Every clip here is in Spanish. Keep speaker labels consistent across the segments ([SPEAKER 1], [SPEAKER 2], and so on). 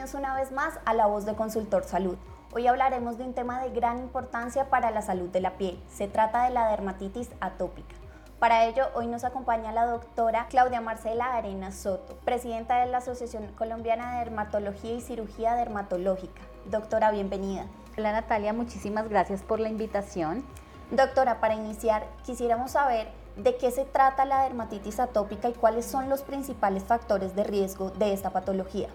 [SPEAKER 1] Bienvenidos una vez más a La Voz de Consultor Salud. Hoy hablaremos de un tema de gran importancia para la salud de la piel. Se trata de la dermatitis atópica. Para ello, hoy nos acompaña la doctora Claudia Marcela Arena Soto, presidenta de la Asociación Colombiana de Dermatología y Cirugía Dermatológica. Doctora, bienvenida.
[SPEAKER 2] Hola Natalia, muchísimas gracias por la invitación.
[SPEAKER 1] Doctora, para iniciar, quisiéramos saber de qué se trata la dermatitis atópica y cuáles son los principales factores de riesgo de esta patología.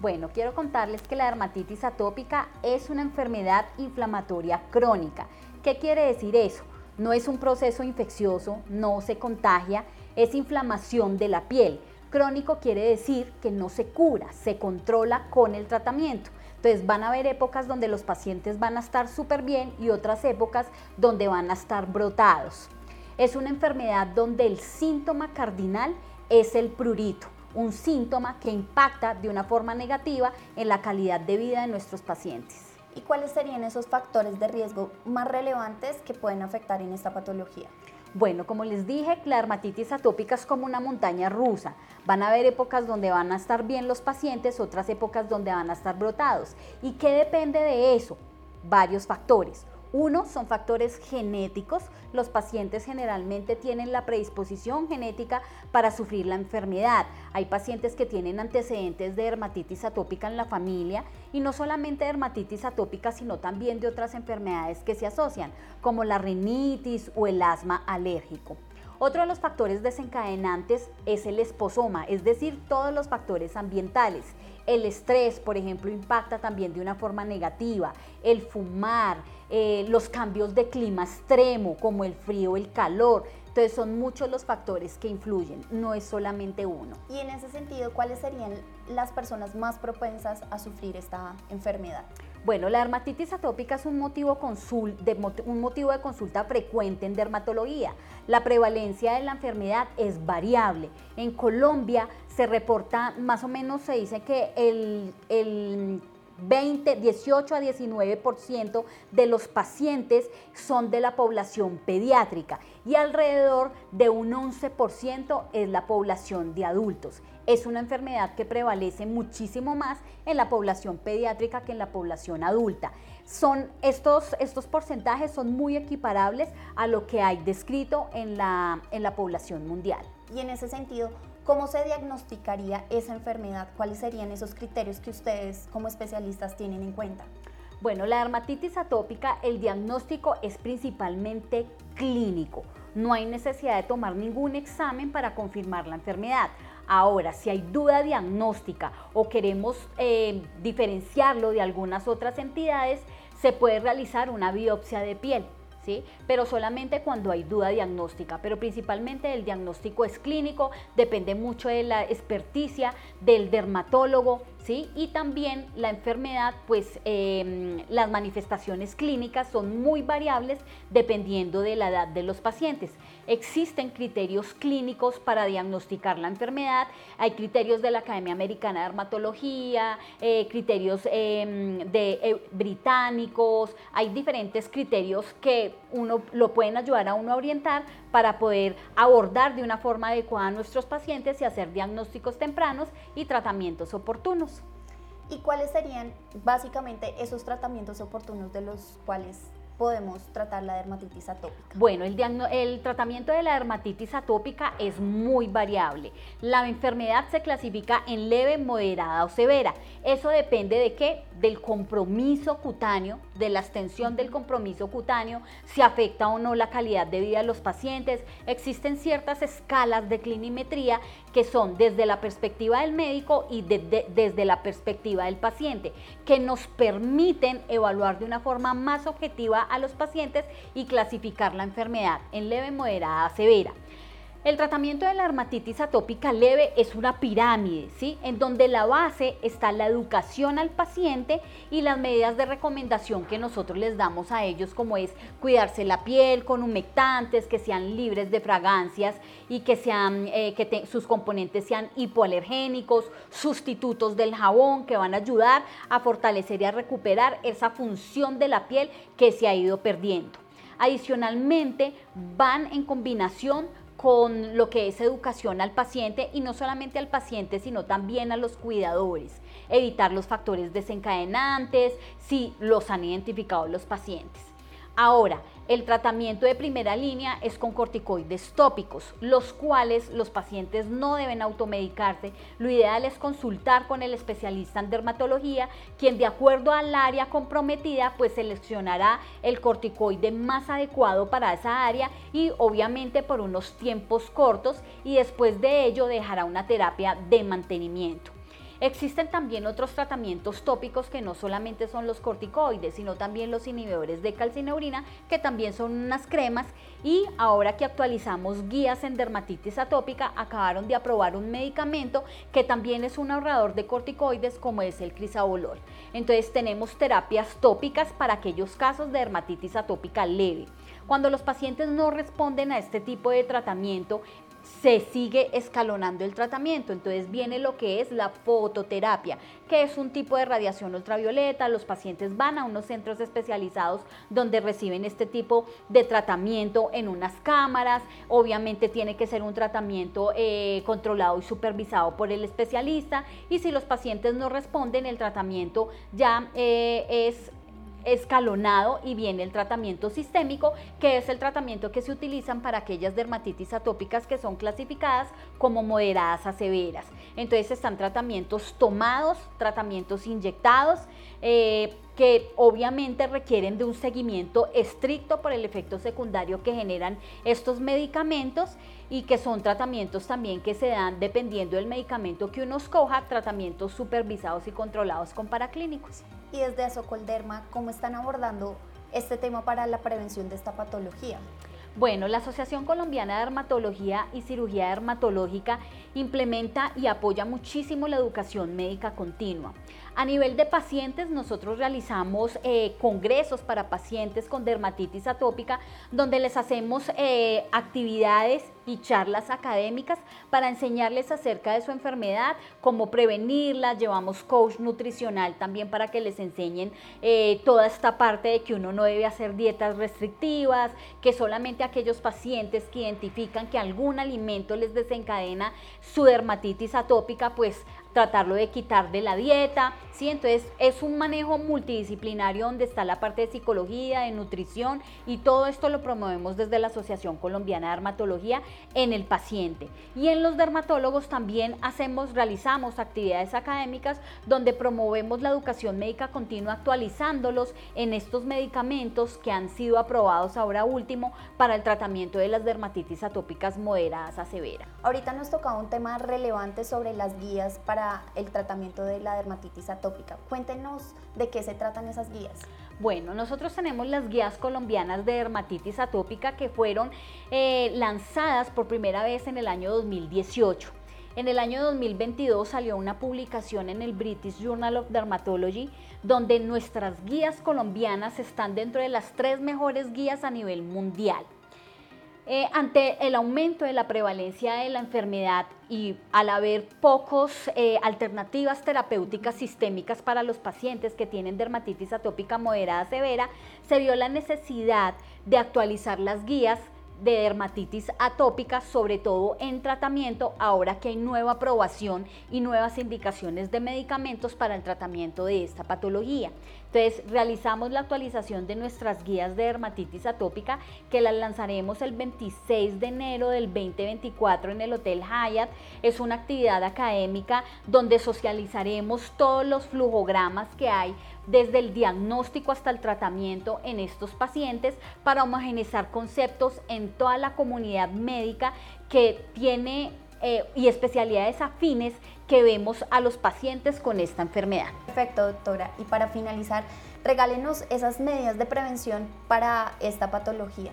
[SPEAKER 2] Bueno, quiero contarles que la dermatitis atópica es una enfermedad inflamatoria crónica. ¿Qué quiere decir eso? No es un proceso infeccioso, no se contagia, es inflamación de la piel. Crónico quiere decir que no se cura, se controla con el tratamiento. Entonces van a haber épocas donde los pacientes van a estar súper bien y otras épocas donde van a estar brotados. Es una enfermedad donde el síntoma cardinal es el prurito un síntoma que impacta de una forma negativa en la calidad de vida de nuestros pacientes.
[SPEAKER 1] ¿Y cuáles serían esos factores de riesgo más relevantes que pueden afectar en esta patología?
[SPEAKER 2] Bueno, como les dije, la dermatitis atópica es como una montaña rusa. Van a haber épocas donde van a estar bien los pacientes, otras épocas donde van a estar brotados. ¿Y qué depende de eso? Varios factores. Uno son factores genéticos. Los pacientes generalmente tienen la predisposición genética para sufrir la enfermedad. Hay pacientes que tienen antecedentes de dermatitis atópica en la familia y no solamente dermatitis atópica, sino también de otras enfermedades que se asocian, como la rinitis o el asma alérgico. Otro de los factores desencadenantes es el esposoma, es decir, todos los factores ambientales. El estrés, por ejemplo, impacta también de una forma negativa. El fumar, eh, los cambios de clima extremo, como el frío, el calor. Entonces son muchos los factores que influyen, no es solamente uno.
[SPEAKER 1] Y en ese sentido, ¿cuáles serían las personas más propensas a sufrir esta enfermedad?
[SPEAKER 2] Bueno, la dermatitis atópica es un motivo, de, de consulta frecuente en dermatología. La prevalencia de la enfermedad es variable. En Colombia se reporta, más o menos se dice que el, el 20, 18 a 19% de los pacientes son de la población pediátrica y alrededor de un 11% es la población de adultos. Es una enfermedad que prevalece muchísimo más en la población pediátrica que en la población adulta. Son estos, estos porcentajes son muy equiparables a lo que hay descrito en la, en la población mundial.
[SPEAKER 1] Y en ese sentido, ¿Cómo se diagnosticaría esa enfermedad? ¿Cuáles serían esos criterios que ustedes como especialistas tienen en cuenta?
[SPEAKER 2] Bueno, la dermatitis atópica, el diagnóstico es principalmente clínico. No hay necesidad de tomar ningún examen para confirmar la enfermedad. Ahora, si hay duda diagnóstica o queremos eh, diferenciarlo de algunas otras entidades, se puede realizar una biopsia de piel pero solamente cuando hay duda diagnóstica, pero principalmente el diagnóstico es clínico, depende mucho de la experticia del dermatólogo, Y también la enfermedad, pues em, las manifestaciones clínicas son muy variables dependiendo de la edad de los pacientes. Existen criterios clínicos para diagnosticar la enfermedad, hay criterios de la Academia Americana de Dermatología, eh, criterios em, de, eh, británicos, hay diferentes criterios que uno lo pueden ayudar a uno a orientar para poder abordar de una forma adecuada a nuestros pacientes y hacer diagnósticos tempranos y tratamientos oportunos.
[SPEAKER 1] ¿Y cuáles serían básicamente esos tratamientos oportunos de los cuales podemos tratar la dermatitis atópica?
[SPEAKER 2] Bueno, el, el, tratamiento de la dermatitis atópica es muy variable. La enfermedad se clasifica en leve, moderada o severa. Eso depende de qué? Del compromiso cutáneo, de la extensión del compromiso cutáneo, si afecta o no la calidad de vida de los pacientes. Existen ciertas escalas de clinimetría que son desde la perspectiva del médico y desde la perspectiva del paciente, que nos permiten evaluar de una forma más objetiva a los pacientes y clasificar la enfermedad en leve, moderada, severa. El tratamiento de la dermatitis atópica leve es una pirámide, ¿sí? En donde la base está la educación al paciente y las medidas de recomendación que nosotros les damos a ellos, como es cuidarse la piel con humectantes, que sean libres de fragancias y que, sean, eh, que sus componentes sean hipoalergénicos, sustitutos del jabón que van a ayudar a fortalecer y a recuperar esa función de la piel que se ha ido perdiendo. Adicionalmente, van en combinación con lo que es educación al paciente y no solamente al paciente, sino también a los cuidadores. Evitar los factores desencadenantes si los han identificado los pacientes. Ahora, el tratamiento de primera línea es con corticoides tópicos, los cuales los pacientes no deben automedicarse. Lo ideal es consultar con el especialista en dermatología, quien de acuerdo al área comprometida, pues seleccionará el corticoide más adecuado para esa área y obviamente por unos tiempos cortos y después de ello dejará una terapia de mantenimiento. Existen también otros tratamientos tópicos que no solamente son los corticoides, sino también los inhibidores de calcineurina, que también son unas cremas. Y ahora que actualizamos guías en dermatitis atópica, acabaron de aprobar un medicamento que también es un ahorrador de corticoides, como es el crisabolol. Entonces tenemos terapias tópicas para aquellos casos de dermatitis atópica leve. Cuando los pacientes no responden a este tipo de tratamiento, se sigue escalonando el tratamiento. Entonces viene lo que es la fototerapia, que es un tipo de radiación ultravioleta. Los pacientes van a unos centros especializados donde reciben este tipo de tratamiento en unas cámaras. Obviamente tiene que ser un tratamiento eh, controlado y supervisado por el especialista. Y si los pacientes no responden, el tratamiento ya eh, es escalonado y viene el tratamiento sistémico, que es el tratamiento que se utilizan para aquellas dermatitis atópicas que son clasificadas como moderadas a severas. Entonces están tratamientos tomados, tratamientos inyectados, eh, que obviamente requieren de un seguimiento estricto por el efecto secundario que generan estos medicamentos y que son tratamientos también que se dan dependiendo del medicamento que uno escoja, tratamientos supervisados y controlados con paraclínicos.
[SPEAKER 1] Y desde Asocolderma, ¿cómo están abordando este tema para la prevención de esta patología?
[SPEAKER 2] Bueno, la Asociación Colombiana de Dermatología y Cirugía Dermatológica implementa y apoya muchísimo la educación médica continua. A nivel de pacientes, nosotros realizamos eh, congresos para pacientes con dermatitis atópica, donde les hacemos eh, actividades y charlas académicas para enseñarles acerca de su enfermedad, cómo prevenirla. Llevamos coach nutricional también para que les enseñen eh, toda esta parte de que uno no debe hacer dietas restrictivas, que solamente aquellos pacientes que identifican que algún alimento les desencadena su dermatitis atópica, pues tratarlo de quitar de la dieta, ¿sí? Entonces es un manejo multidisciplinario donde está la parte de psicología, de nutrición y todo esto lo promovemos desde la Asociación Colombiana de Dermatología en el paciente. Y en los dermatólogos también hacemos, realizamos actividades académicas donde promovemos la educación médica continua actualizándolos en estos medicamentos que han sido aprobados ahora último para el tratamiento de las dermatitis atópicas moderadas a severa.
[SPEAKER 1] Ahorita nos tocaba un tema relevante sobre las guías para el tratamiento de la dermatitis atópica. Cuéntenos de qué se tratan esas guías.
[SPEAKER 2] Bueno, nosotros tenemos las guías colombianas de dermatitis atópica que fueron eh, lanzadas por primera vez en el año 2018. En el año 2022 salió una publicación en el British Journal of Dermatology donde nuestras guías colombianas están dentro de las tres mejores guías a nivel mundial. Eh, ante el aumento de la prevalencia de la enfermedad y al haber pocos eh, alternativas terapéuticas sistémicas para los pacientes que tienen dermatitis atópica moderada severa, se vio la necesidad de actualizar las guías de dermatitis atópica, sobre todo en tratamiento, ahora que hay nueva aprobación y nuevas indicaciones de medicamentos para el tratamiento de esta patología. Entonces, realizamos la actualización de nuestras guías de dermatitis atópica que las lanzaremos el 26 de enero del 2024 en el Hotel Hyatt. Es una actividad académica donde socializaremos todos los flujogramas que hay desde el diagnóstico hasta el tratamiento en estos pacientes para homogeneizar conceptos en toda la comunidad médica que tiene eh, y especialidades afines que vemos a los pacientes con esta enfermedad.
[SPEAKER 1] Perfecto, doctora. Y para finalizar, regálenos esas medidas de prevención para esta patología.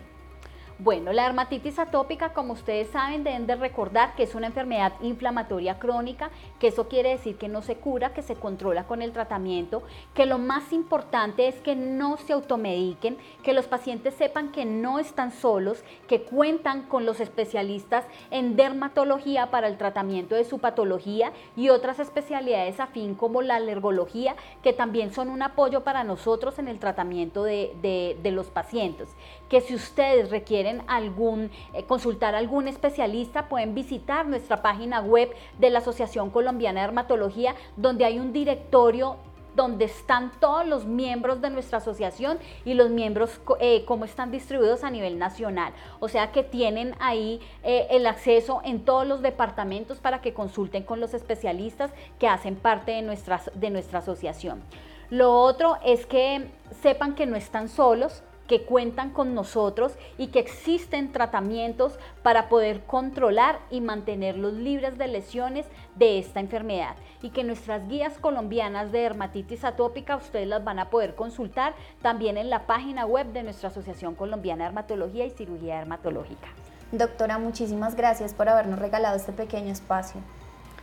[SPEAKER 2] Bueno, la dermatitis atópica, como ustedes saben, deben de recordar que es una enfermedad inflamatoria crónica, que eso quiere decir que no se cura, que se controla con el tratamiento, que lo más importante es que no se automediquen, que los pacientes sepan que no están solos, que cuentan con los especialistas en dermatología para el tratamiento de su patología y otras especialidades afín como la alergología, que también son un apoyo para nosotros en el tratamiento de, de los pacientes. Que si ustedes requieren algún, eh, consultar algún especialista, pueden visitar nuestra página web de la Asociación Colombiana de Dermatología, donde hay un directorio donde están todos los miembros de nuestra asociación y los miembros eh, cómo están distribuidos a nivel nacional. O sea que tienen ahí eh, el acceso en todos los departamentos para que consulten con los especialistas que hacen parte de, de nuestra asociación. Lo otro es que sepan que no están solos, que cuentan con nosotros y que existen tratamientos para poder controlar y mantenerlos libres de lesiones de esta enfermedad y que nuestras guías colombianas de dermatitis atópica ustedes las van a poder consultar también en la página web de nuestra Asociación Colombiana de Dermatología y Cirugía Dermatológica.
[SPEAKER 1] Doctora, muchísimas gracias por habernos regalado este pequeño espacio.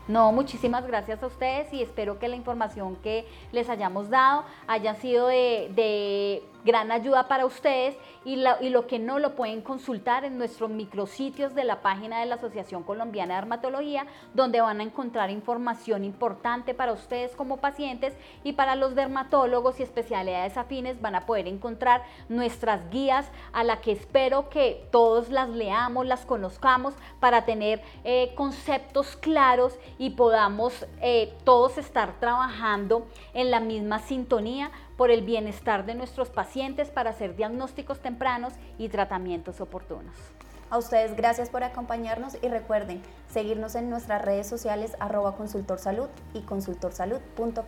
[SPEAKER 2] No, muchísimas gracias a ustedes y espero que la información que les hayamos dado haya sido de, de gran ayuda para ustedes y, lo que no lo pueden consultar en nuestros micrositios de la página de la Asociación Colombiana de Dermatología, donde van a encontrar información importante para ustedes como pacientes y para los dermatólogos y especialidades afines van a poder encontrar nuestras guías a la que espero que todos las leamos, las conozcamos para tener eh, conceptos claros y podamos eh, todos estar trabajando en la misma sintonía por el bienestar de nuestros pacientes para hacer diagnósticos tempranos y tratamientos oportunos.
[SPEAKER 1] A ustedes gracias por acompañarnos y recuerden seguirnos en nuestras redes sociales arroba consultorsalud y consultorsalud.com.